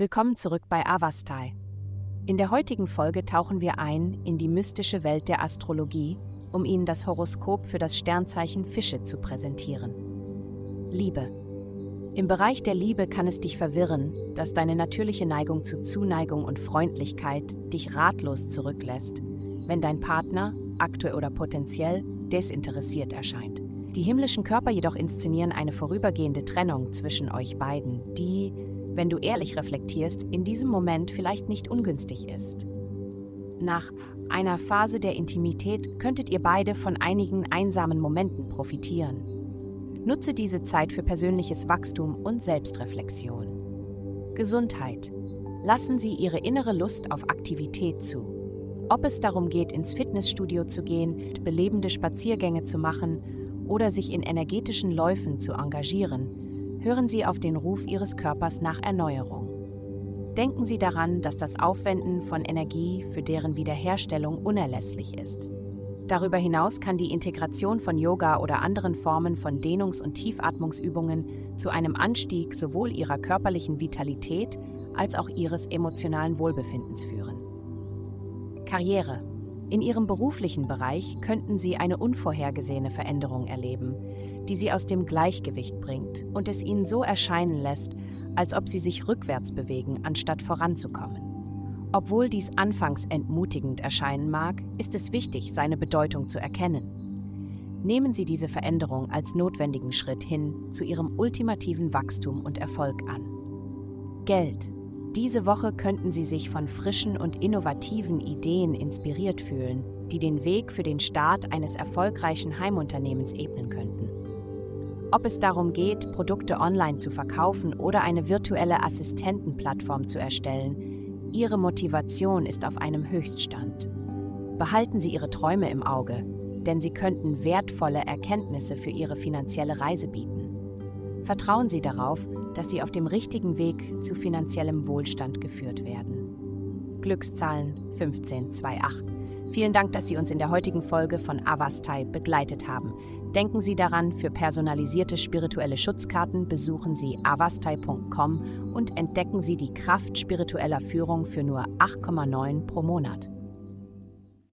Willkommen zurück bei Avastai. In der heutigen Folge tauchen wir ein in die mystische Welt der Astrologie, um Ihnen das Horoskop für das Sternzeichen Fische zu präsentieren. Liebe. Im Bereich der Liebe kann es dich verwirren, dass deine natürliche Neigung zu Zuneigung und Freundlichkeit dich ratlos zurücklässt, wenn dein Partner, aktuell oder potenziell, desinteressiert erscheint. Die himmlischen Körper jedoch inszenieren eine vorübergehende Trennung zwischen euch beiden, die, wenn du ehrlich reflektierst, in diesem Moment vielleicht nicht ungünstig ist. Nach einer Phase der Intimität könntet ihr beide von einigen einsamen Momenten profitieren. Nutze diese Zeit für persönliches Wachstum und Selbstreflexion. Gesundheit. Lassen Sie Ihre innere Lust auf Aktivität zu. Ob es darum geht, ins Fitnessstudio zu gehen, belebende Spaziergänge zu machen oder sich in energetischen Läufen zu engagieren, hören Sie auf den Ruf Ihres Körpers nach Erneuerung. Denken Sie daran, dass das Aufwenden von Energie für deren Wiederherstellung unerlässlich ist. Darüber hinaus kann die Integration von Yoga oder anderen Formen von Dehnungs- und Tiefatmungsübungen zu einem Anstieg sowohl ihrer körperlichen Vitalität als auch ihres emotionalen Wohlbefindens führen. Karriere in Ihrem beruflichen Bereich könnten Sie eine unvorhergesehene Veränderung erleben, die Sie aus dem Gleichgewicht bringt und es Ihnen so erscheinen lässt, als ob Sie sich rückwärts bewegen, anstatt voranzukommen. Obwohl dies anfangs entmutigend erscheinen mag, ist es wichtig, seine Bedeutung zu erkennen. Nehmen Sie diese Veränderung als notwendigen Schritt hin zu Ihrem ultimativen Wachstum und Erfolg an. Geld diese Woche könnten Sie sich von frischen und innovativen Ideen inspiriert fühlen, die den Weg für den Start eines erfolgreichen Heimunternehmens ebnen könnten. Ob es darum geht, Produkte online zu verkaufen oder eine virtuelle Assistentenplattform zu erstellen, Ihre Motivation ist auf einem Höchststand. Behalten Sie Ihre Träume im Auge, denn sie könnten wertvolle Erkenntnisse für Ihre finanzielle Reise bieten. Vertrauen Sie darauf, dass Sie auf dem richtigen Weg zu finanziellem Wohlstand geführt werden. Glückszahlen 1528. Vielen Dank, dass Sie uns in der heutigen Folge von Avastai begleitet haben. Denken Sie daran, für personalisierte spirituelle Schutzkarten besuchen Sie avastai.com und entdecken Sie die Kraft spiritueller Führung für nur 8,9 pro Monat.